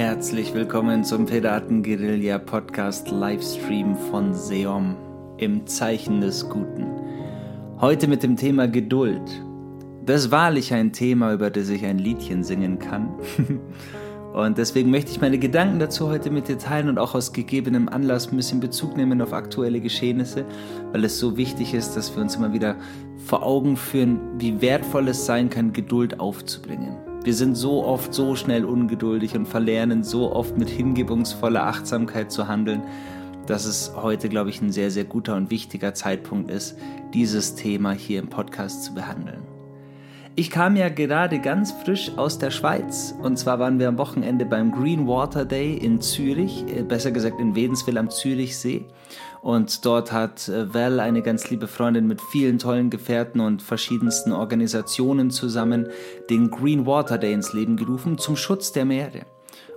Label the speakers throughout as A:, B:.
A: Herzlich willkommen zum Piraten Guerilla Podcast Livestream von Seom im Zeichen des Guten. Heute mit dem Thema Geduld. Das ist wahrlich ein Thema, über das ich ein Liedchen singen kann. und deswegen möchte ich meine Gedanken dazu heute mit dir teilen und auch aus gegebenem Anlass ein bisschen Bezug nehmen auf aktuelle Geschehnisse, weil es so wichtig ist, dass wir uns immer wieder vor Augen führen, wie wertvoll es sein kann, Geduld aufzubringen. Wir sind so oft so schnell ungeduldig und verlernen so oft mit hingebungsvoller Achtsamkeit zu handeln, dass es heute, glaube ich, ein sehr, sehr guter und wichtiger Zeitpunkt ist, dieses Thema hier im Podcast zu behandeln. Ich kam ja gerade ganz frisch aus der Schweiz und zwar waren wir am Wochenende beim Green Water Day in Zürich, äh, besser gesagt in Wedenswil am Zürichsee. Und dort hat äh, Val, eine ganz liebe Freundin mit vielen tollen Gefährten und verschiedensten Organisationen zusammen, den Green Water Day ins Leben gerufen zum Schutz der Meere.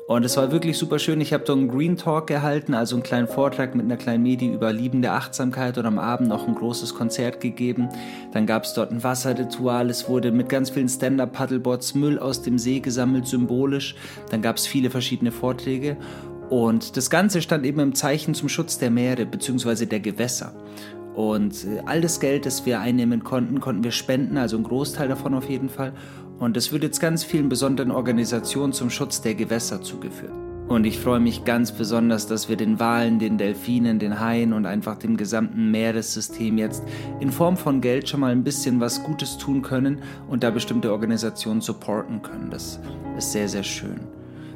A: Und es war wirklich super schön. Ich habe dort einen Green Talk gehalten, also einen kleinen Vortrag mit einer kleinen Medi über liebende Achtsamkeit und am Abend noch ein großes Konzert gegeben. Dann gab es dort ein Wasserritual. Es wurde mit ganz vielen Stand-Up-Paddleboards Müll aus dem See gesammelt, symbolisch. Dann gab es viele verschiedene Vorträge. Und das Ganze stand eben im Zeichen zum Schutz der Meere bzw. der Gewässer. Und äh, all das Geld, das wir einnehmen konnten, konnten wir spenden, also ein Großteil davon auf jeden Fall. Und es wird jetzt ganz vielen besonderen Organisationen zum Schutz der Gewässer zugeführt. Und ich freue mich ganz besonders, dass wir den Walen, den Delfinen, den Haien und einfach dem gesamten Meeressystem jetzt in Form von Geld schon mal ein bisschen was Gutes tun können und da bestimmte Organisationen supporten können. Das ist sehr, sehr schön.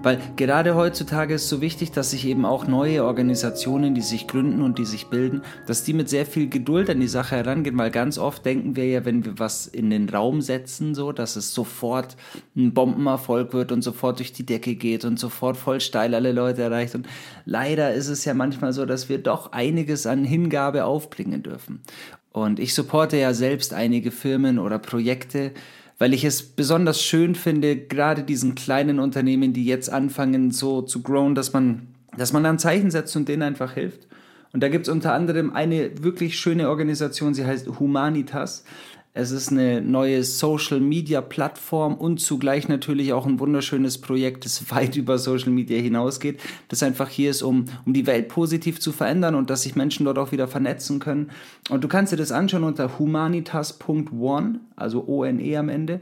A: Weil gerade heutzutage ist so wichtig, dass sich eben auch neue Organisationen, die sich gründen und die sich bilden, dass die mit sehr viel Geduld an die Sache herangehen, weil ganz oft denken wir ja, wenn wir was in den Raum setzen, so, dass es sofort ein Bombenerfolg wird und sofort durch die Decke geht und sofort voll steil alle Leute erreicht. Und leider ist es ja manchmal so, dass wir doch einiges an Hingabe aufbringen dürfen. Und ich supporte ja selbst einige Firmen oder Projekte, weil ich es besonders schön finde, gerade diesen kleinen Unternehmen, die jetzt anfangen so zu growen, dass man, dass man ein Zeichen setzt und denen einfach hilft. Und da gibt es unter anderem eine wirklich schöne Organisation, sie heißt Humanitas. Es ist eine neue Social Media Plattform und zugleich natürlich auch ein wunderschönes Projekt, das weit über Social Media hinausgeht, das einfach hier ist, um, um die Welt positiv zu verändern und dass sich Menschen dort auch wieder vernetzen können. Und du kannst dir das anschauen unter humanitas.one, also O-N-E am Ende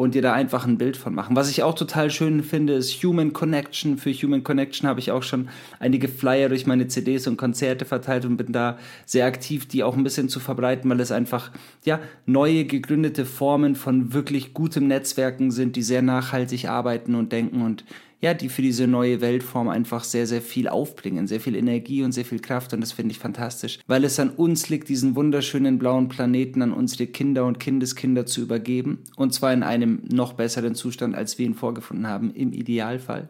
A: und dir da einfach ein Bild von machen. Was ich auch total schön finde, ist Human Connection. Für Human Connection habe ich auch schon einige Flyer durch meine CDs und Konzerte verteilt und bin da sehr aktiv, die auch ein bisschen zu verbreiten, weil es einfach ja neue gegründete Formen von wirklich gutem Netzwerken sind, die sehr nachhaltig arbeiten und denken und ja, die für diese neue Weltform einfach sehr, sehr viel aufbringen, sehr viel Energie und sehr viel Kraft und das finde ich fantastisch, weil es an uns liegt, diesen wunderschönen blauen Planeten an unsere Kinder und Kindeskinder zu übergeben und zwar in einem noch besseren Zustand, als wir ihn vorgefunden haben, im Idealfall.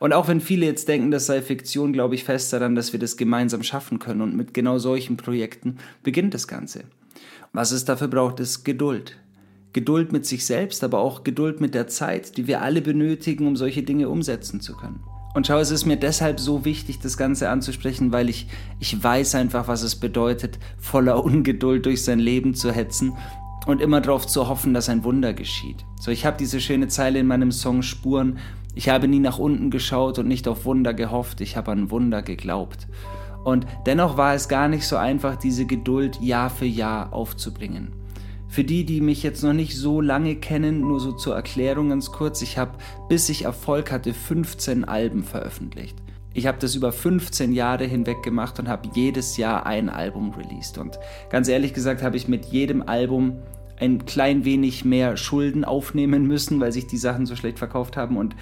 A: Und auch wenn viele jetzt denken, das sei Fiktion, glaube ich fest daran, dass wir das gemeinsam schaffen können und mit genau solchen Projekten beginnt das Ganze. Was es dafür braucht, ist Geduld. Geduld mit sich selbst, aber auch Geduld mit der Zeit, die wir alle benötigen, um solche Dinge umsetzen zu können. Und schau, es ist mir deshalb so wichtig, das Ganze anzusprechen, weil ich, ich weiß einfach, was es bedeutet, voller Ungeduld durch sein Leben zu hetzen und immer darauf zu hoffen, dass ein Wunder geschieht. So, ich habe diese schöne Zeile in meinem Song Spuren. Ich habe nie nach unten geschaut und nicht auf Wunder gehofft, ich habe an Wunder geglaubt. Und dennoch war es gar nicht so einfach, diese Geduld Jahr für Jahr aufzubringen. Für die, die mich jetzt noch nicht so lange kennen, nur so zur Erklärung ganz kurz, ich habe, bis ich Erfolg hatte, 15 Alben veröffentlicht. Ich habe das über 15 Jahre hinweg gemacht und habe jedes Jahr ein Album released. Und ganz ehrlich gesagt habe ich mit jedem Album ein klein wenig mehr Schulden aufnehmen müssen, weil sich die Sachen so schlecht verkauft haben. Und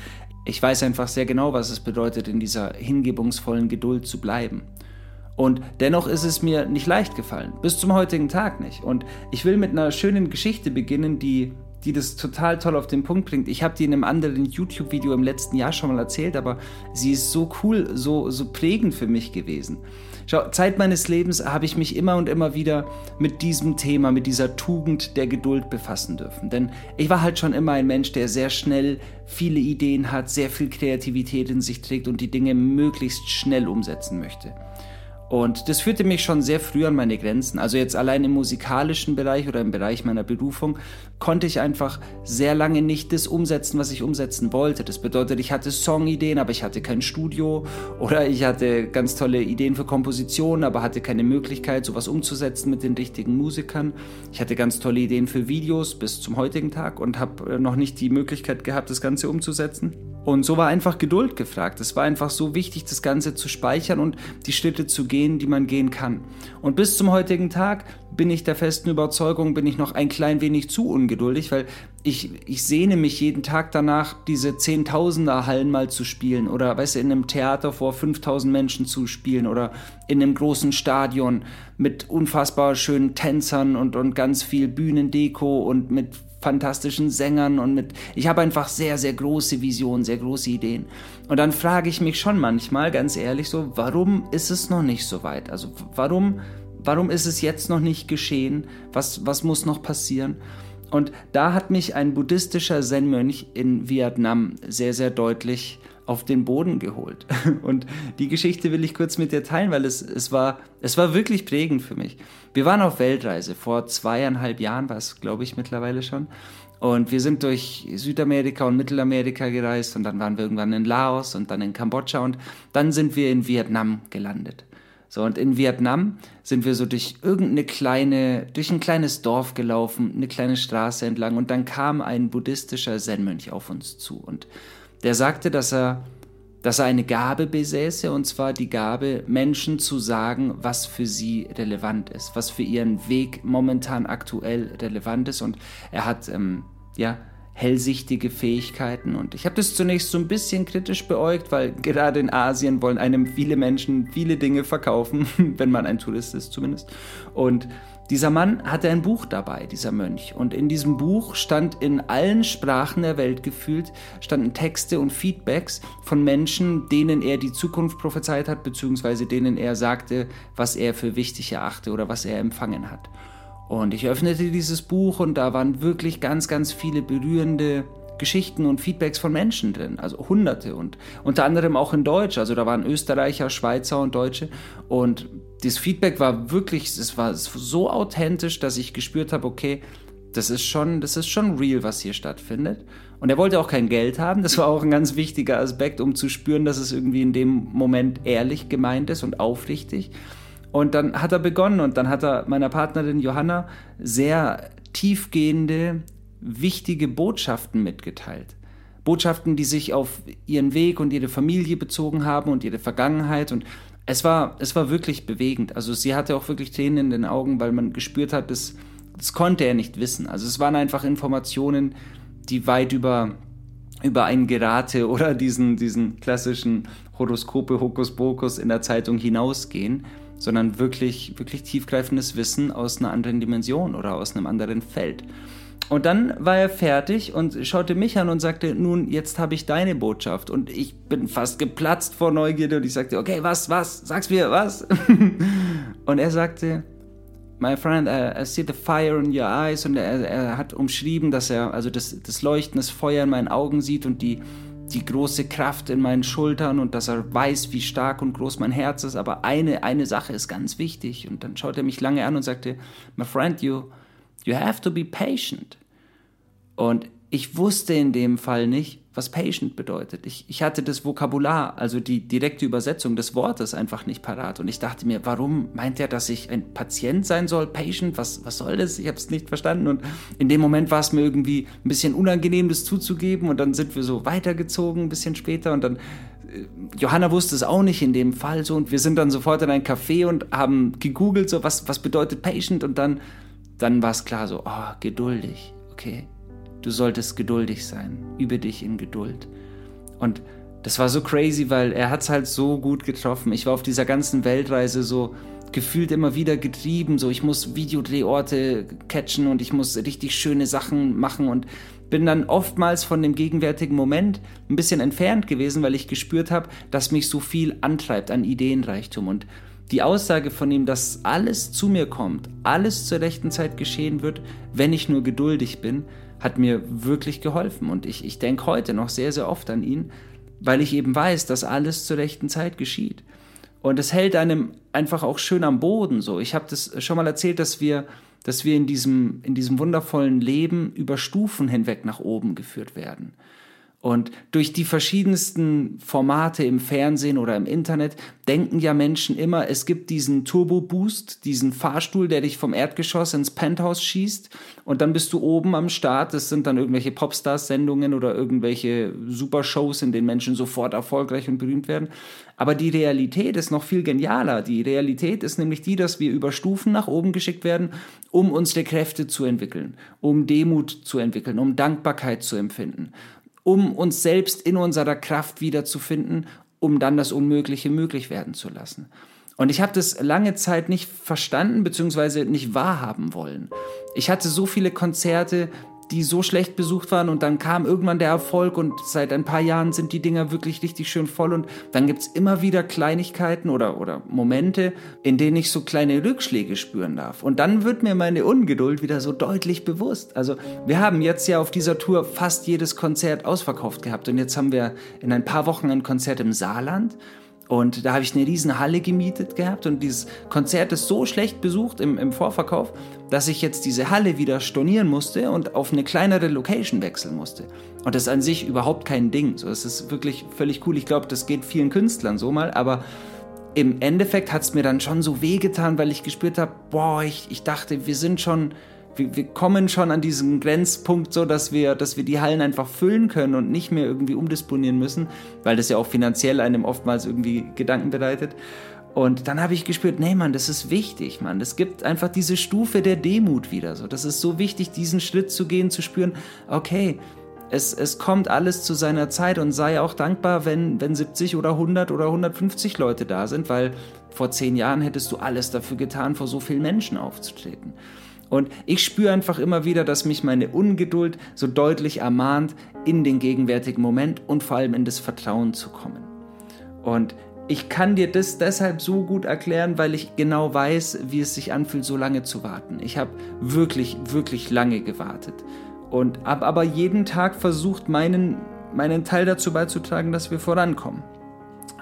A: ich weiß einfach sehr genau, was es bedeutet, in dieser hingebungsvollen Geduld zu bleiben. Und dennoch ist es mir nicht leicht gefallen, bis zum heutigen Tag nicht. Und ich will mit einer schönen Geschichte beginnen, die, die das total toll auf den Punkt bringt. Ich habe die in einem anderen YouTube-Video im letzten Jahr schon mal erzählt, aber sie ist so cool, so, so prägend für mich gewesen. Schau, Zeit meines Lebens habe ich mich immer und immer wieder mit diesem Thema, mit dieser Tugend der Geduld befassen dürfen. Denn ich war halt schon immer ein Mensch, der sehr schnell viele Ideen hat, sehr viel Kreativität in sich trägt und die Dinge möglichst schnell umsetzen möchte. Und das führte mich schon sehr früh an meine Grenzen. Also jetzt allein im musikalischen Bereich oder im Bereich meiner Berufung konnte ich einfach sehr lange nicht das umsetzen, was ich umsetzen wollte. Das bedeutet, ich hatte Songideen, aber ich hatte kein Studio oder ich hatte ganz tolle Ideen für Kompositionen, aber hatte keine Möglichkeit, sowas umzusetzen mit den richtigen Musikern. Ich hatte ganz tolle Ideen für Videos bis zum heutigen Tag und habe äh, noch nicht die Möglichkeit gehabt, das Ganze umzusetzen. Und so war einfach Geduld gefragt. Es war einfach so wichtig, das Ganze zu speichern und die Schritte zu gehen, die man gehen kann. Und bis zum heutigen Tag bin ich der festen Überzeugung, bin ich noch ein klein wenig zu ungeduldig, weil ich, ich sehne mich jeden Tag danach, diese Zehntausender Hallen mal zu spielen oder, weißt du, in einem Theater vor 5000 Menschen zu spielen oder in einem großen Stadion mit unfassbar schönen Tänzern und, und ganz viel Bühnendeko und mit fantastischen Sängern und mit, ich habe einfach sehr, sehr große Visionen, sehr große Ideen. Und dann frage ich mich schon manchmal, ganz ehrlich, so, warum ist es noch nicht so weit? Also, warum, warum ist es jetzt noch nicht geschehen? Was, was muss noch passieren? Und da hat mich ein buddhistischer Zen-Mönch in Vietnam sehr, sehr deutlich auf den Boden geholt. Und die Geschichte will ich kurz mit dir teilen, weil es, es, war, es war wirklich prägend für mich. Wir waren auf Weltreise, vor zweieinhalb Jahren war es, glaube ich, mittlerweile schon. Und wir sind durch Südamerika und Mittelamerika gereist und dann waren wir irgendwann in Laos und dann in Kambodscha und dann sind wir in Vietnam gelandet. So, und in Vietnam sind wir so durch irgendeine kleine, durch ein kleines Dorf gelaufen, eine kleine Straße entlang und dann kam ein buddhistischer Zen-Mönch auf uns zu und der sagte, dass er, dass er eine Gabe besäße, und zwar die Gabe, Menschen zu sagen, was für sie relevant ist, was für ihren Weg momentan aktuell relevant ist. Und er hat, ähm, ja, hellsichtige Fähigkeiten. Und ich habe das zunächst so ein bisschen kritisch beäugt, weil gerade in Asien wollen einem viele Menschen viele Dinge verkaufen, wenn man ein Tourist ist zumindest. Und dieser Mann hatte ein Buch dabei, dieser Mönch. Und in diesem Buch stand in allen Sprachen der Welt gefühlt, standen Texte und Feedbacks von Menschen, denen er die Zukunft prophezeit hat, beziehungsweise denen er sagte, was er für wichtig erachte oder was er empfangen hat. Und ich öffnete dieses Buch und da waren wirklich ganz, ganz viele berührende Geschichten und Feedbacks von Menschen drin, also hunderte und unter anderem auch in Deutsch, also da waren Österreicher, Schweizer und Deutsche und das Feedback war wirklich, es war so authentisch, dass ich gespürt habe, okay, das ist schon, das ist schon real, was hier stattfindet. Und er wollte auch kein Geld haben. Das war auch ein ganz wichtiger Aspekt, um zu spüren, dass es irgendwie in dem Moment ehrlich gemeint ist und aufrichtig. Und dann hat er begonnen und dann hat er meiner Partnerin Johanna sehr tiefgehende wichtige Botschaften mitgeteilt. Botschaften, die sich auf ihren Weg und ihre Familie bezogen haben und ihre Vergangenheit. Und es war, es war wirklich bewegend. Also sie hatte auch wirklich Tränen in den Augen, weil man gespürt hat, das, das konnte er nicht wissen. Also es waren einfach Informationen, die weit über, über ein Gerate oder diesen, diesen klassischen Horoskope, Hokuspokus in der Zeitung hinausgehen, sondern wirklich, wirklich tiefgreifendes Wissen aus einer anderen Dimension oder aus einem anderen Feld. Und dann war er fertig und schaute mich an und sagte, nun, jetzt habe ich deine Botschaft. Und ich bin fast geplatzt vor Neugierde und ich sagte, okay, was, was, sag's mir, was? und er sagte, my friend, I, I see the fire in your eyes. Und er, er hat umschrieben, dass er also das, das Leuchten, das Feuer in meinen Augen sieht und die, die große Kraft in meinen Schultern und dass er weiß, wie stark und groß mein Herz ist. Aber eine, eine Sache ist ganz wichtig. Und dann schaute er mich lange an und sagte, my friend, you, you have to be patient. Und ich wusste in dem Fall nicht, was patient bedeutet. Ich, ich hatte das Vokabular, also die direkte Übersetzung des Wortes einfach nicht parat. Und ich dachte mir, warum meint er, dass ich ein Patient sein soll? Patient, was, was soll das? Ich habe es nicht verstanden. Und in dem Moment war es mir irgendwie ein bisschen unangenehm, das zuzugeben. Und dann sind wir so weitergezogen, ein bisschen später. Und dann, äh, Johanna wusste es auch nicht in dem Fall so. Und wir sind dann sofort in ein Café und haben gegoogelt, so was, was bedeutet patient. Und dann, dann war es klar, so, oh, geduldig. Okay, Du solltest geduldig sein. Übe dich in Geduld. Und das war so crazy, weil er hat es halt so gut getroffen. Ich war auf dieser ganzen Weltreise so gefühlt immer wieder getrieben. So, ich muss Videodrehorte catchen und ich muss richtig schöne Sachen machen und bin dann oftmals von dem gegenwärtigen Moment ein bisschen entfernt gewesen, weil ich gespürt habe, dass mich so viel antreibt an Ideenreichtum. Und die Aussage von ihm, dass alles zu mir kommt, alles zur rechten Zeit geschehen wird, wenn ich nur geduldig bin, hat mir wirklich geholfen. Und ich, ich denke heute noch sehr, sehr oft an ihn, weil ich eben weiß, dass alles zur rechten Zeit geschieht. Und es hält einem einfach auch schön am Boden so. Ich habe das schon mal erzählt, dass wir, dass wir in diesem, in diesem wundervollen Leben über Stufen hinweg nach oben geführt werden. Und durch die verschiedensten Formate im Fernsehen oder im Internet denken ja Menschen immer, es gibt diesen Turbo-Boost, diesen Fahrstuhl, der dich vom Erdgeschoss ins Penthouse schießt und dann bist du oben am Start. Das sind dann irgendwelche Popstars-Sendungen oder irgendwelche Supershows, in denen Menschen sofort erfolgreich und berühmt werden. Aber die Realität ist noch viel genialer. Die Realität ist nämlich die, dass wir über Stufen nach oben geschickt werden, um unsere Kräfte zu entwickeln, um Demut zu entwickeln, um Dankbarkeit zu empfinden um uns selbst in unserer Kraft wiederzufinden, um dann das Unmögliche möglich werden zu lassen. Und ich habe das lange Zeit nicht verstanden bzw. nicht wahrhaben wollen. Ich hatte so viele Konzerte, die so schlecht besucht waren und dann kam irgendwann der Erfolg und seit ein paar Jahren sind die Dinger wirklich richtig schön voll und dann gibt's immer wieder Kleinigkeiten oder, oder Momente, in denen ich so kleine Rückschläge spüren darf. Und dann wird mir meine Ungeduld wieder so deutlich bewusst. Also wir haben jetzt ja auf dieser Tour fast jedes Konzert ausverkauft gehabt und jetzt haben wir in ein paar Wochen ein Konzert im Saarland und da habe ich eine riesen Halle gemietet gehabt und dieses Konzert ist so schlecht besucht im, im Vorverkauf, dass ich jetzt diese Halle wieder stornieren musste und auf eine kleinere Location wechseln musste. Und das ist an sich überhaupt kein Ding. So, es ist wirklich völlig cool. Ich glaube, das geht vielen Künstlern so mal, aber im Endeffekt hat es mir dann schon so wehgetan, weil ich gespürt habe, boah, ich, ich dachte, wir sind schon wir, wir kommen schon an diesen Grenzpunkt so, dass wir, dass wir die Hallen einfach füllen können und nicht mehr irgendwie umdisponieren müssen, weil das ja auch finanziell einem oftmals irgendwie Gedanken bereitet. Und dann habe ich gespürt, nee, Mann, das ist wichtig, Mann. Es gibt einfach diese Stufe der Demut wieder so. Das ist so wichtig, diesen Schritt zu gehen, zu spüren, okay, es, es kommt alles zu seiner Zeit und sei auch dankbar, wenn, wenn 70 oder 100 oder 150 Leute da sind, weil vor zehn Jahren hättest du alles dafür getan, vor so vielen Menschen aufzutreten. Und ich spüre einfach immer wieder, dass mich meine Ungeduld so deutlich ermahnt, in den gegenwärtigen Moment und vor allem in das Vertrauen zu kommen. Und ich kann dir das deshalb so gut erklären, weil ich genau weiß, wie es sich anfühlt, so lange zu warten. Ich habe wirklich, wirklich lange gewartet und habe aber jeden Tag versucht, meinen, meinen Teil dazu beizutragen, dass wir vorankommen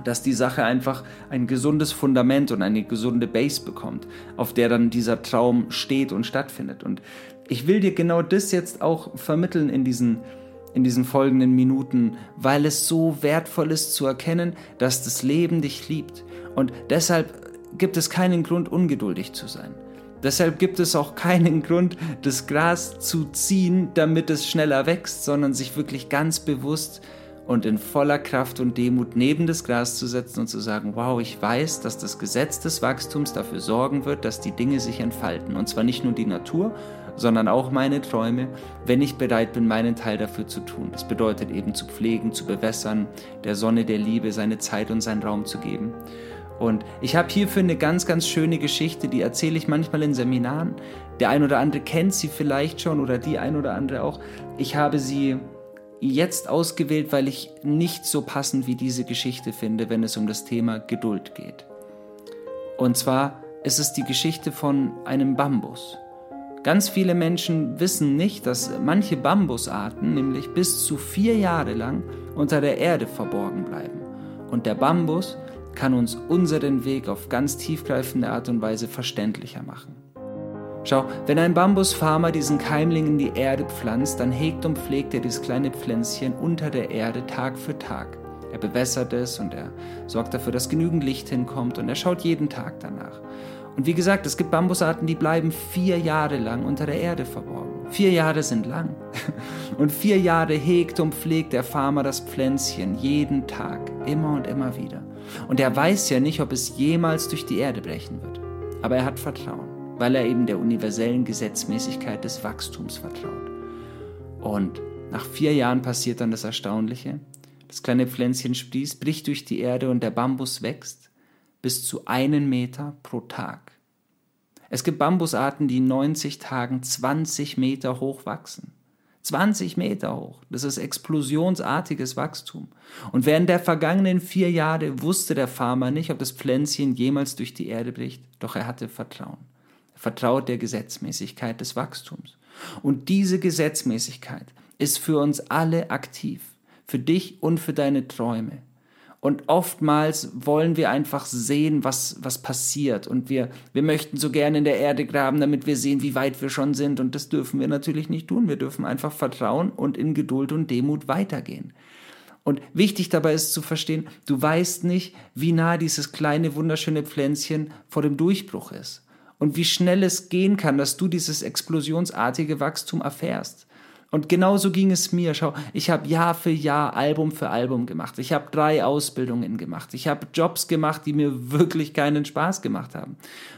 A: dass die Sache einfach ein gesundes Fundament und eine gesunde Base bekommt, auf der dann dieser Traum steht und stattfindet. Und ich will dir genau das jetzt auch vermitteln in diesen, in diesen folgenden Minuten, weil es so wertvoll ist zu erkennen, dass das Leben dich liebt. Und deshalb gibt es keinen Grund, ungeduldig zu sein. Deshalb gibt es auch keinen Grund, das Gras zu ziehen, damit es schneller wächst, sondern sich wirklich ganz bewusst und in voller Kraft und Demut neben das Gras zu setzen und zu sagen, wow, ich weiß, dass das Gesetz des Wachstums dafür sorgen wird, dass die Dinge sich entfalten. Und zwar nicht nur die Natur, sondern auch meine Träume, wenn ich bereit bin, meinen Teil dafür zu tun. Das bedeutet eben zu pflegen, zu bewässern, der Sonne der Liebe seine Zeit und seinen Raum zu geben. Und ich habe hierfür eine ganz, ganz schöne Geschichte, die erzähle ich manchmal in Seminaren. Der ein oder andere kennt sie vielleicht schon oder die ein oder andere auch. Ich habe sie jetzt ausgewählt, weil ich nicht so passend wie diese Geschichte finde, wenn es um das Thema Geduld geht. Und zwar ist es die Geschichte von einem Bambus. Ganz viele Menschen wissen nicht, dass manche Bambusarten nämlich bis zu vier Jahre lang unter der Erde verborgen bleiben. Und der Bambus kann uns unseren Weg auf ganz tiefgreifende Art und Weise verständlicher machen. Schau, wenn ein Bambusfarmer diesen Keimling in die Erde pflanzt, dann hegt und pflegt er dieses kleine Pflänzchen unter der Erde Tag für Tag. Er bewässert es und er sorgt dafür, dass genügend Licht hinkommt und er schaut jeden Tag danach. Und wie gesagt, es gibt Bambusarten, die bleiben vier Jahre lang unter der Erde verborgen. Vier Jahre sind lang. Und vier Jahre hegt und pflegt der Farmer das Pflänzchen jeden Tag, immer und immer wieder. Und er weiß ja nicht, ob es jemals durch die Erde brechen wird. Aber er hat Vertrauen weil er eben der universellen Gesetzmäßigkeit des Wachstums vertraut. Und nach vier Jahren passiert dann das Erstaunliche. Das kleine Pflänzchen sprießt, bricht durch die Erde und der Bambus wächst bis zu einen Meter pro Tag. Es gibt Bambusarten, die in 90 Tagen 20 Meter hoch wachsen. 20 Meter hoch. Das ist explosionsartiges Wachstum. Und während der vergangenen vier Jahre wusste der Farmer nicht, ob das Pflänzchen jemals durch die Erde bricht, doch er hatte Vertrauen vertraut der Gesetzmäßigkeit des Wachstums. Und diese Gesetzmäßigkeit ist für uns alle aktiv, für dich und für deine Träume. Und oftmals wollen wir einfach sehen, was, was passiert. Und wir, wir möchten so gerne in der Erde graben, damit wir sehen, wie weit wir schon sind. Und das dürfen wir natürlich nicht tun. Wir dürfen einfach vertrauen und in Geduld und Demut weitergehen. Und wichtig dabei ist zu verstehen, du weißt nicht, wie nah dieses kleine, wunderschöne Pflänzchen vor dem Durchbruch ist. Und wie schnell es gehen kann, dass du dieses explosionsartige Wachstum erfährst. Und genauso ging es mir. Schau, ich habe Jahr für Jahr Album für Album gemacht. Ich habe drei Ausbildungen gemacht. Ich habe Jobs gemacht, die mir wirklich keinen Spaß gemacht haben.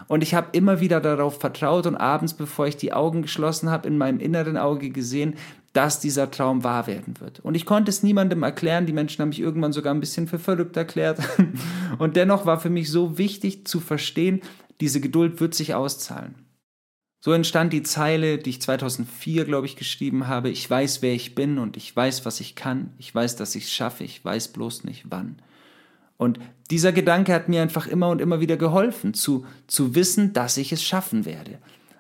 A: Und ich habe immer wieder darauf vertraut und abends, bevor ich die Augen geschlossen habe, in meinem inneren Auge gesehen, dass dieser Traum wahr werden wird. Und ich konnte es niemandem erklären. Die Menschen haben mich irgendwann sogar ein bisschen für verrückt erklärt. Und dennoch war für mich so wichtig zu verstehen, diese Geduld wird sich auszahlen. So entstand die Zeile, die ich 2004, glaube ich, geschrieben habe. Ich weiß, wer ich bin und ich weiß, was ich kann. Ich weiß, dass ich es schaffe. Ich weiß bloß nicht wann. Und dieser Gedanke hat mir einfach immer und immer wieder geholfen, zu, zu wissen, dass ich es schaffen werde.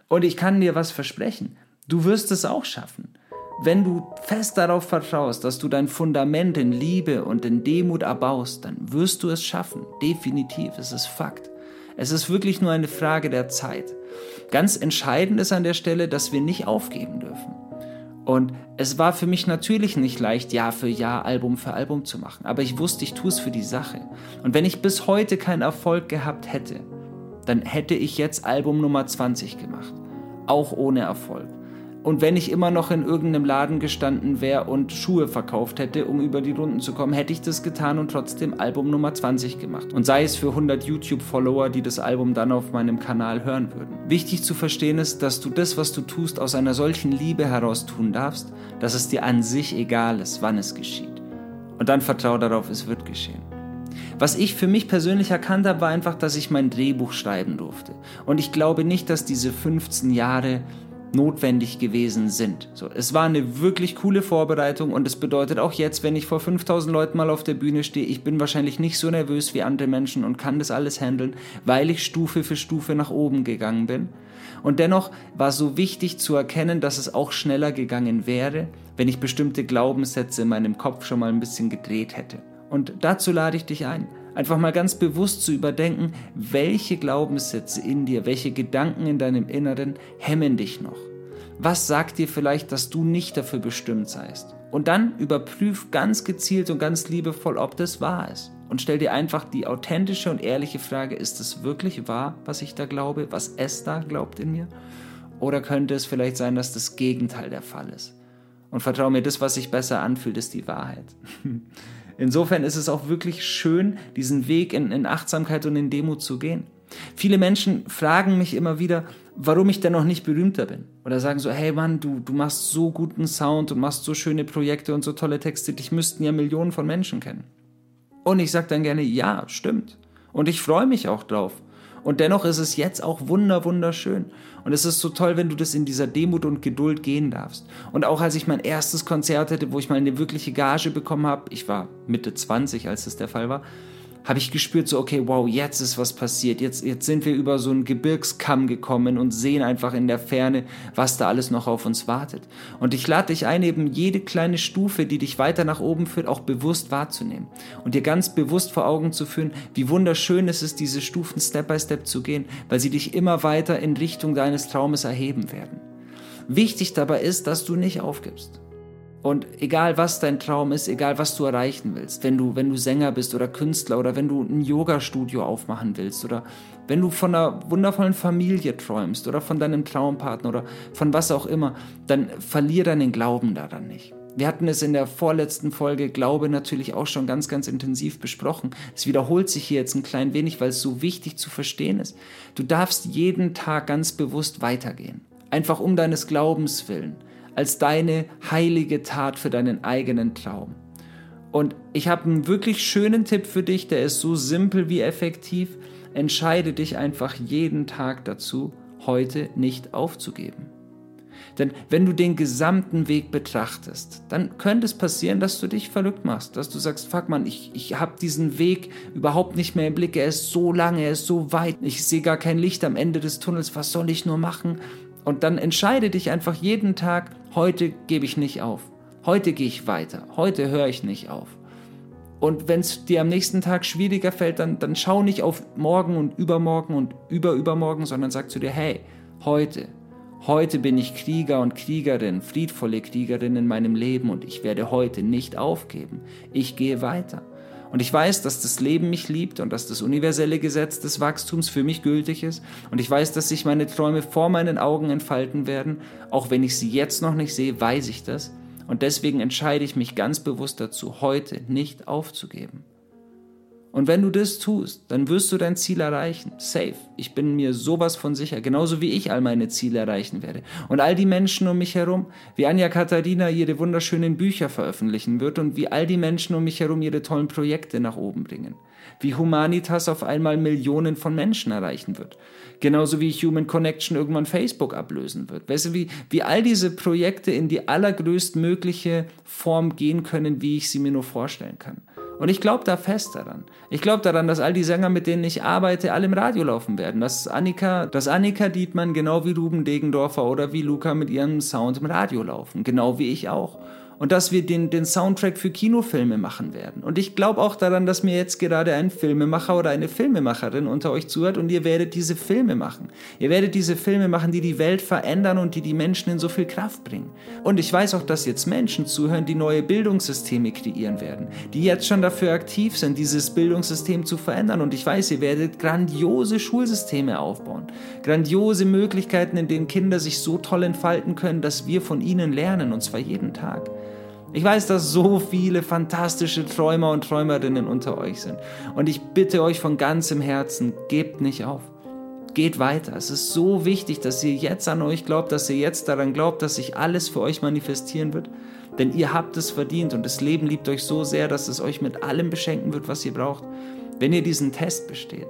A: Und ich kann dir was versprechen. Du wirst es auch schaffen. Wenn du fest darauf vertraust, dass du dein Fundament in Liebe und in Demut erbaust, dann wirst du es schaffen. Definitiv, es ist Fakt. Es ist wirklich nur eine Frage der Zeit. Ganz entscheidend ist an der Stelle, dass wir nicht aufgeben dürfen. Und es war für mich natürlich nicht leicht, Jahr für Jahr, Album für Album zu machen. Aber ich wusste, ich tue es für die Sache. Und wenn ich bis heute keinen Erfolg gehabt hätte, dann hätte ich jetzt Album Nummer 20 gemacht. Auch ohne Erfolg. Und wenn ich immer noch in irgendeinem Laden gestanden wäre und Schuhe verkauft hätte, um über die Runden zu kommen, hätte ich das getan und trotzdem Album Nummer 20 gemacht. Und sei es für 100 YouTube-Follower, die das Album dann auf meinem Kanal hören würden. Wichtig zu verstehen ist, dass du das, was du tust, aus einer solchen Liebe heraus tun darfst, dass es dir an sich egal ist, wann es geschieht. Und dann vertraue darauf, es wird geschehen. Was ich für mich persönlich erkannt habe, war einfach, dass ich mein Drehbuch schreiben durfte. Und ich glaube nicht, dass diese 15 Jahre notwendig gewesen sind. So, es war eine wirklich coole Vorbereitung und es bedeutet auch jetzt, wenn ich vor 5000 Leuten mal auf der Bühne stehe, ich bin wahrscheinlich nicht so nervös wie andere Menschen und kann das alles handeln, weil ich Stufe für Stufe nach oben gegangen bin. Und dennoch war so wichtig zu erkennen, dass es auch schneller gegangen wäre, wenn ich bestimmte Glaubenssätze in meinem Kopf schon mal ein bisschen gedreht hätte. Und dazu lade ich dich ein. Einfach mal ganz bewusst zu überdenken, welche Glaubenssätze in dir, welche Gedanken in deinem Inneren hemmen dich noch. Was sagt dir vielleicht, dass du nicht dafür bestimmt seist? Und dann überprüf ganz gezielt und ganz liebevoll, ob das wahr ist. Und stell dir einfach die authentische und ehrliche Frage, ist es wirklich wahr, was ich da glaube, was es da glaubt in mir? Oder könnte es vielleicht sein, dass das Gegenteil der Fall ist? Und vertraue mir, das, was sich besser anfühlt, ist die Wahrheit. Insofern ist es auch wirklich schön, diesen Weg in, in Achtsamkeit und in Demut zu gehen. Viele Menschen fragen mich immer wieder, warum ich denn noch nicht berühmter bin. Oder sagen so, hey Mann, du, du machst so guten Sound und machst so schöne Projekte und so tolle Texte, dich müssten ja Millionen von Menschen kennen. Und ich sage dann gerne, ja, stimmt. Und ich freue mich auch drauf. Und dennoch ist es jetzt auch wunder, wunderschön. Und es ist so toll, wenn du das in dieser Demut und Geduld gehen darfst. Und auch als ich mein erstes Konzert hatte, wo ich mal eine wirkliche Gage bekommen habe, ich war Mitte 20, als das der Fall war, habe ich gespürt, so, okay, wow, jetzt ist was passiert. Jetzt, jetzt sind wir über so einen Gebirgskamm gekommen und sehen einfach in der Ferne, was da alles noch auf uns wartet. Und ich lade dich ein, eben jede kleine Stufe, die dich weiter nach oben führt, auch bewusst wahrzunehmen. Und dir ganz bewusst vor Augen zu führen, wie wunderschön es ist, diese Stufen Step by Step zu gehen, weil sie dich immer weiter in Richtung deines Traumes erheben werden. Wichtig dabei ist, dass du nicht aufgibst. Und egal was dein Traum ist, egal was du erreichen willst, wenn du, wenn du Sänger bist oder Künstler oder wenn du ein Yoga-Studio aufmachen willst oder wenn du von einer wundervollen Familie träumst oder von deinem Traumpartner oder von was auch immer, dann verlier deinen Glauben daran nicht. Wir hatten es in der vorletzten Folge Glaube natürlich auch schon ganz, ganz intensiv besprochen. Es wiederholt sich hier jetzt ein klein wenig, weil es so wichtig zu verstehen ist. Du darfst jeden Tag ganz bewusst weitergehen. Einfach um deines Glaubens willen als deine heilige Tat für deinen eigenen Traum. Und ich habe einen wirklich schönen Tipp für dich, der ist so simpel wie effektiv. Entscheide dich einfach jeden Tag dazu, heute nicht aufzugeben. Denn wenn du den gesamten Weg betrachtest, dann könnte es passieren, dass du dich verrückt machst, dass du sagst, fuck man, ich, ich habe diesen Weg überhaupt nicht mehr im Blick, er ist so lang, er ist so weit, ich sehe gar kein Licht am Ende des Tunnels, was soll ich nur machen? Und dann entscheide dich einfach jeden Tag, heute gebe ich nicht auf. Heute gehe ich weiter. Heute höre ich nicht auf. Und wenn es dir am nächsten Tag schwieriger fällt, dann, dann schau nicht auf morgen und übermorgen und überübermorgen, sondern sag zu dir, hey, heute, heute bin ich Krieger und Kriegerin, friedvolle Kriegerin in meinem Leben und ich werde heute nicht aufgeben. Ich gehe weiter. Und ich weiß, dass das Leben mich liebt und dass das universelle Gesetz des Wachstums für mich gültig ist. Und ich weiß, dass sich meine Träume vor meinen Augen entfalten werden. Auch wenn ich sie jetzt noch nicht sehe, weiß ich das. Und deswegen entscheide ich mich ganz bewusst dazu, heute nicht aufzugeben. Und wenn du das tust, dann wirst du dein Ziel erreichen. Safe. Ich bin mir sowas von sicher. Genauso wie ich all meine Ziele erreichen werde. Und all die Menschen um mich herum, wie Anja Katharina ihre wunderschönen Bücher veröffentlichen wird und wie all die Menschen um mich herum ihre tollen Projekte nach oben bringen. Wie Humanitas auf einmal Millionen von Menschen erreichen wird. Genauso wie Human Connection irgendwann Facebook ablösen wird. Weißt du, wie, wie all diese Projekte in die allergrößtmögliche Form gehen können, wie ich sie mir nur vorstellen kann. Und ich glaube da fest daran. Ich glaube daran, dass all die Sänger, mit denen ich arbeite, alle im Radio laufen werden. Dass Annika, dass Annika Dietmann genau wie Ruben Degendorfer oder wie Luca mit ihrem Sound im Radio laufen. Genau wie ich auch und dass wir den, den Soundtrack für Kinofilme machen werden. Und ich glaube auch daran, dass mir jetzt gerade ein Filmemacher oder eine Filmemacherin unter euch zuhört und ihr werdet diese Filme machen. Ihr werdet diese Filme machen, die die Welt verändern und die die Menschen in so viel Kraft bringen. Und ich weiß auch, dass jetzt Menschen zuhören, die neue Bildungssysteme kreieren werden, die jetzt schon dafür aktiv sind, dieses Bildungssystem zu verändern. Und ich weiß, ihr werdet grandiose Schulsysteme aufbauen, grandiose Möglichkeiten, in denen Kinder sich so toll entfalten können, dass wir von ihnen lernen, und zwar jeden Tag. Ich weiß, dass so viele fantastische Träumer und Träumerinnen unter euch sind. Und ich bitte euch von ganzem Herzen, gebt nicht auf. Geht weiter. Es ist so wichtig, dass ihr jetzt an euch glaubt, dass ihr jetzt daran glaubt, dass sich alles für euch manifestieren wird. Denn ihr habt es verdient und das Leben liebt euch so sehr, dass es euch mit allem beschenken wird, was ihr braucht. Wenn ihr diesen Test besteht.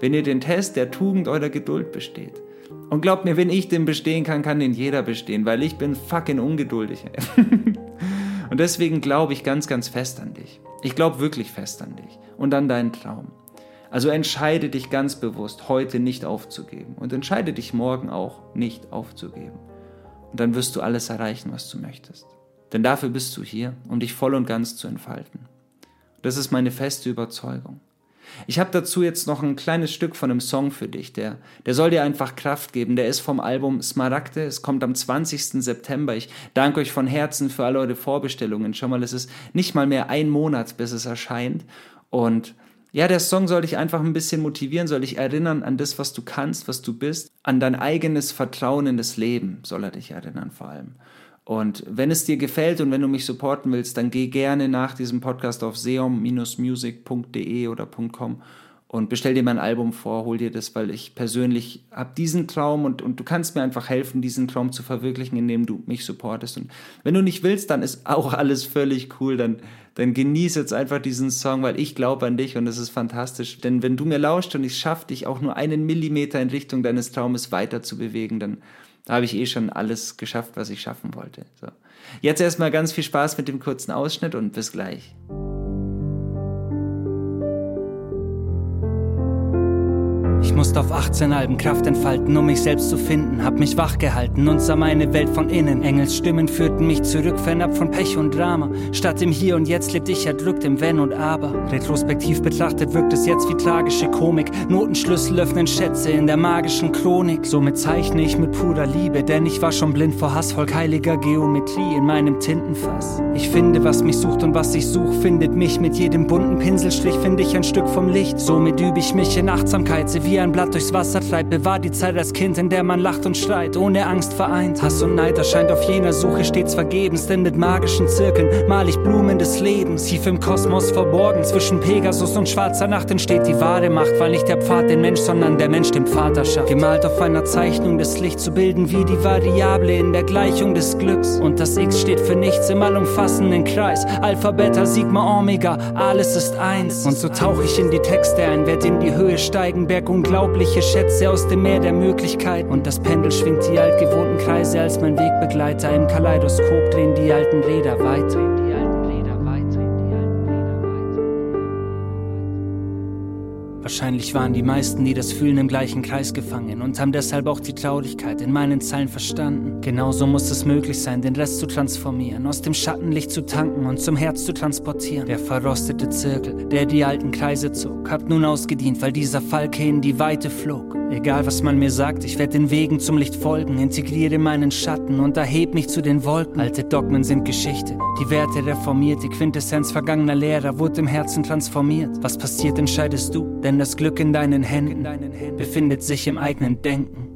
A: Wenn ihr den Test der Tugend eurer Geduld besteht. Und glaubt mir, wenn ich den bestehen kann, kann den jeder bestehen, weil ich bin fucking ungeduldig. Und deswegen glaube ich ganz, ganz fest an dich. Ich glaube wirklich fest an dich und an deinen Traum. Also entscheide dich ganz bewusst, heute nicht aufzugeben. Und entscheide dich morgen auch nicht aufzugeben. Und dann wirst du alles erreichen, was du möchtest. Denn dafür bist du hier, um dich voll und ganz zu entfalten. Das ist meine feste Überzeugung. Ich habe dazu jetzt noch ein kleines Stück von einem Song für dich, der, der soll dir einfach Kraft geben. Der ist vom Album Smaragde, es kommt am 20. September. Ich danke euch von Herzen für alle eure Vorbestellungen. Schau mal, es ist nicht mal mehr ein Monat, bis es erscheint. Und ja, der Song soll dich einfach ein bisschen motivieren, soll dich erinnern an das, was du kannst, was du bist, an dein eigenes Vertrauen in das Leben, soll er dich erinnern vor allem. Und wenn es dir gefällt und wenn du mich supporten willst, dann geh gerne nach diesem Podcast auf seom-music.de oder .com und bestell dir mein Album vor, hol dir das, weil ich persönlich habe diesen Traum und, und du kannst mir einfach helfen, diesen Traum zu verwirklichen, indem du mich supportest. Und wenn du nicht willst, dann ist auch alles völlig cool. Dann, dann genieß jetzt einfach diesen Song, weil ich glaube an dich und es ist fantastisch. Denn wenn du mir lauscht und ich schaffe dich auch nur einen Millimeter in Richtung deines Traumes weiter zu bewegen, dann da habe ich eh schon alles geschafft, was ich schaffen wollte. So. Jetzt erstmal ganz viel Spaß mit dem kurzen Ausschnitt und bis gleich.
B: Musste auf 18 Alben Kraft entfalten, um mich selbst zu finden. Hab mich wach gehalten und sah meine Welt von innen. Engels Stimmen führten mich zurück, fernab von Pech und Drama. Statt im Hier und Jetzt lebt ich erdrückt im Wenn und Aber. Retrospektiv betrachtet wirkt es jetzt wie tragische Komik. Notenschlüssel öffnen Schätze in der magischen Chronik. Somit zeichne ich mit purer Liebe, denn ich war schon blind vor Hass, Volk heiliger Geometrie in meinem Tintenfass. Ich finde, was mich sucht und was ich such, findet mich. Mit jedem bunten Pinselstrich finde ich ein Stück vom Licht. Somit übe ich mich in Achtsamkeit, sie wie ein Blatt durchs Wasser treibt. Bewahrt die Zeit als Kind, in der man lacht und schreit, ohne Angst vereint. Hass und Neid erscheint auf jener Suche stets vergebens, denn mit magischen Zirkeln mal ich Blumen des Lebens. Tief im Kosmos verborgen, zwischen Pegasus und schwarzer Nacht entsteht die wahre Macht, weil nicht der Pfad den Mensch, sondern der Mensch den Vater schafft. Gemalt auf einer Zeichnung des Lichts zu bilden wie die Variable in der Gleichung des Glücks. Und das X steht für nichts im allumfassenden Kreis. Alpha, Beta, Sigma, Omega, alles ist eins. Und so tauche ich in die Texte ein, werd in die Höhe steigen, Berg und unglaubliche Schätze aus dem Meer der Möglichkeiten. Und das Pendel schwingt die altgewohnten Kreise als mein Wegbegleiter. Im Kaleidoskop drehen die alten Räder weiter. Wahrscheinlich waren die meisten, die das fühlen, im gleichen Kreis gefangen und haben deshalb auch die Traurigkeit in meinen Zeilen verstanden. Genauso muss es möglich sein, den Rest zu transformieren, aus dem Schattenlicht zu tanken und zum Herz zu transportieren. Der verrostete Zirkel, der die alten Kreise zog, hat nun ausgedient, weil dieser Falke in die Weite flog. Egal was man mir sagt, ich werde den Wegen zum Licht folgen, integriere meinen Schatten und erheb mich zu den Wolken. Alte Dogmen sind Geschichte, die Werte reformiert, die Quintessenz vergangener Lehrer wurde im Herzen transformiert. Was passiert, entscheidest du, denn das Glück in deinen Händen befindet sich im eigenen Denken.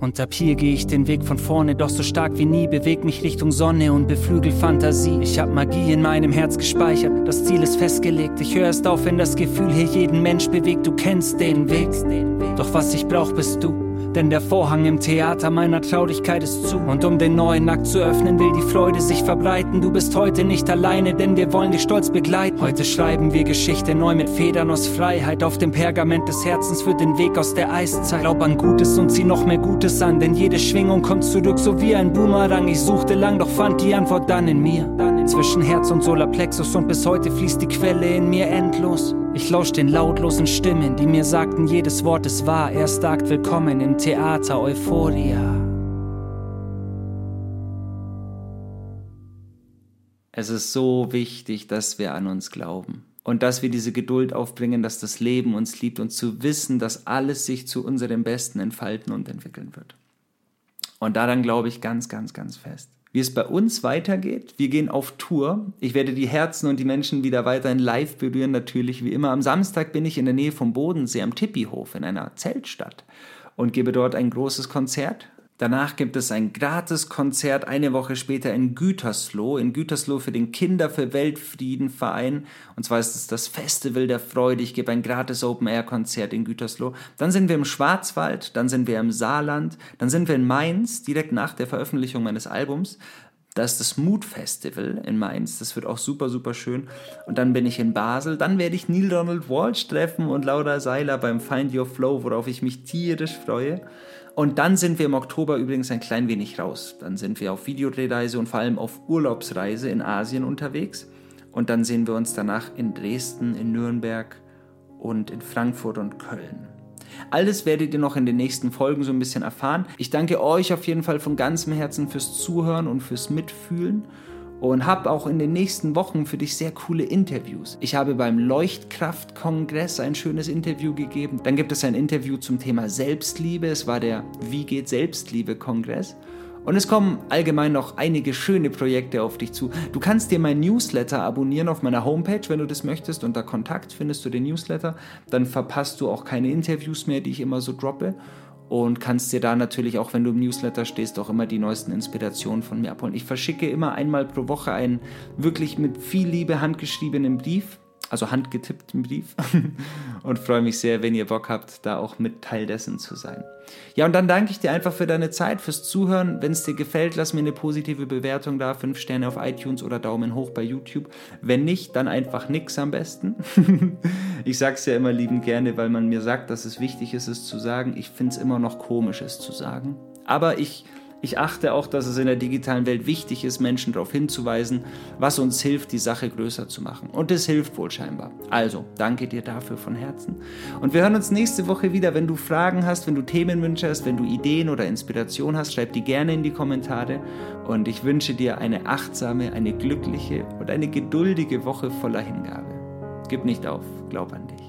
B: Und ab hier gehe ich den Weg von vorne, doch so stark wie nie beweg mich Richtung Sonne und beflügel Fantasie. Ich hab Magie in meinem Herz gespeichert, das Ziel ist festgelegt. Ich höre erst auf, wenn das Gefühl hier jeden Mensch bewegt. Du kennst den Weg, doch was ich brauch, bist du. Denn der Vorhang im Theater meiner Traurigkeit ist zu. Und um den neuen Akt zu öffnen, will die Freude sich verbreiten. Du bist heute nicht alleine, denn wir wollen dich stolz begleiten. Heute schreiben wir Geschichte neu mit Federn aus Freiheit. Auf dem Pergament des Herzens für den Weg aus der Eiszeit. Glaub an Gutes und zieh noch mehr Gutes an, denn jede Schwingung kommt zurück, so wie ein Boomerang. Ich suchte lang, doch fand die Antwort dann in mir. Zwischen Herz und Solarplexus und bis heute fließt die Quelle in mir endlos. Ich lausch den lautlosen Stimmen, die mir sagten, jedes Wort ist wahr. Erster Akt willkommen im Theater Euphoria.
A: Es ist so wichtig, dass wir an uns glauben und dass wir diese Geduld aufbringen, dass das Leben uns liebt und zu wissen, dass alles sich zu unserem Besten entfalten und entwickeln wird. Und daran glaube ich ganz, ganz, ganz fest wie es bei uns weitergeht. Wir gehen auf Tour. Ich werde die Herzen und die Menschen wieder weiterhin live berühren, natürlich wie immer. Am Samstag bin ich in der Nähe vom Bodensee am Tippihof in einer Zeltstadt und gebe dort ein großes Konzert Danach gibt es ein Gratiskonzert eine Woche später in Gütersloh, in Gütersloh für den Kinder für Weltfrieden Verein. Und zwar ist es das Festival der Freude. Ich gebe ein gratis Open-Air-Konzert in Gütersloh. Dann sind wir im Schwarzwald, dann sind wir im Saarland, dann sind wir in Mainz, direkt nach der Veröffentlichung meines Albums. Da ist das Mood Festival in Mainz. Das wird auch super, super schön. Und dann bin ich in Basel. Dann werde ich Neil Donald Walsh treffen und Laura Seiler beim Find Your Flow, worauf ich mich tierisch freue. Und dann sind wir im Oktober übrigens ein klein wenig raus. Dann sind wir auf Videodrehreise und vor allem auf Urlaubsreise in Asien unterwegs. Und dann sehen wir uns danach in Dresden, in Nürnberg und in Frankfurt und Köln. Alles werdet ihr noch in den nächsten Folgen so ein bisschen erfahren. Ich danke euch auf jeden Fall von ganzem Herzen fürs Zuhören und fürs Mitfühlen und habe auch in den nächsten Wochen für dich sehr coole Interviews. Ich habe beim Leuchtkraft-Kongress ein schönes Interview gegeben. Dann gibt es ein Interview zum Thema Selbstliebe. Es war der Wie geht Selbstliebe-Kongress. Und es kommen allgemein noch einige schöne Projekte auf dich zu. Du kannst dir mein Newsletter abonnieren auf meiner Homepage, wenn du das möchtest. Unter Kontakt findest du den Newsletter. Dann verpasst du auch keine Interviews mehr, die ich immer so droppe und kannst dir da natürlich auch, wenn du im Newsletter stehst, auch immer die neuesten Inspirationen von mir abholen. Ich verschicke immer einmal pro Woche einen wirklich mit viel Liebe handgeschriebenen Brief also handgetippten Brief und freue mich sehr, wenn ihr Bock habt, da auch mit Teil dessen zu sein. Ja, und dann danke ich dir einfach für deine Zeit, fürs Zuhören. Wenn es dir gefällt, lass mir eine positive Bewertung da, fünf Sterne auf iTunes oder Daumen hoch bei YouTube. Wenn nicht, dann einfach nix am besten. ich sag's ja immer liebend gerne, weil man mir sagt, dass es wichtig ist, es zu sagen. Ich finde es immer noch komisch, es zu sagen. Aber ich ich achte auch, dass es in der digitalen Welt wichtig ist, Menschen darauf hinzuweisen, was uns hilft, die Sache größer zu machen. Und es hilft wohl scheinbar. Also, danke dir dafür von Herzen. Und wir hören uns nächste Woche wieder. Wenn du Fragen hast, wenn du Themenwünsche hast, wenn du Ideen oder Inspiration hast, schreib die gerne in die Kommentare. Und ich wünsche dir eine achtsame, eine glückliche und eine geduldige Woche voller Hingabe. Gib nicht auf, glaub an dich.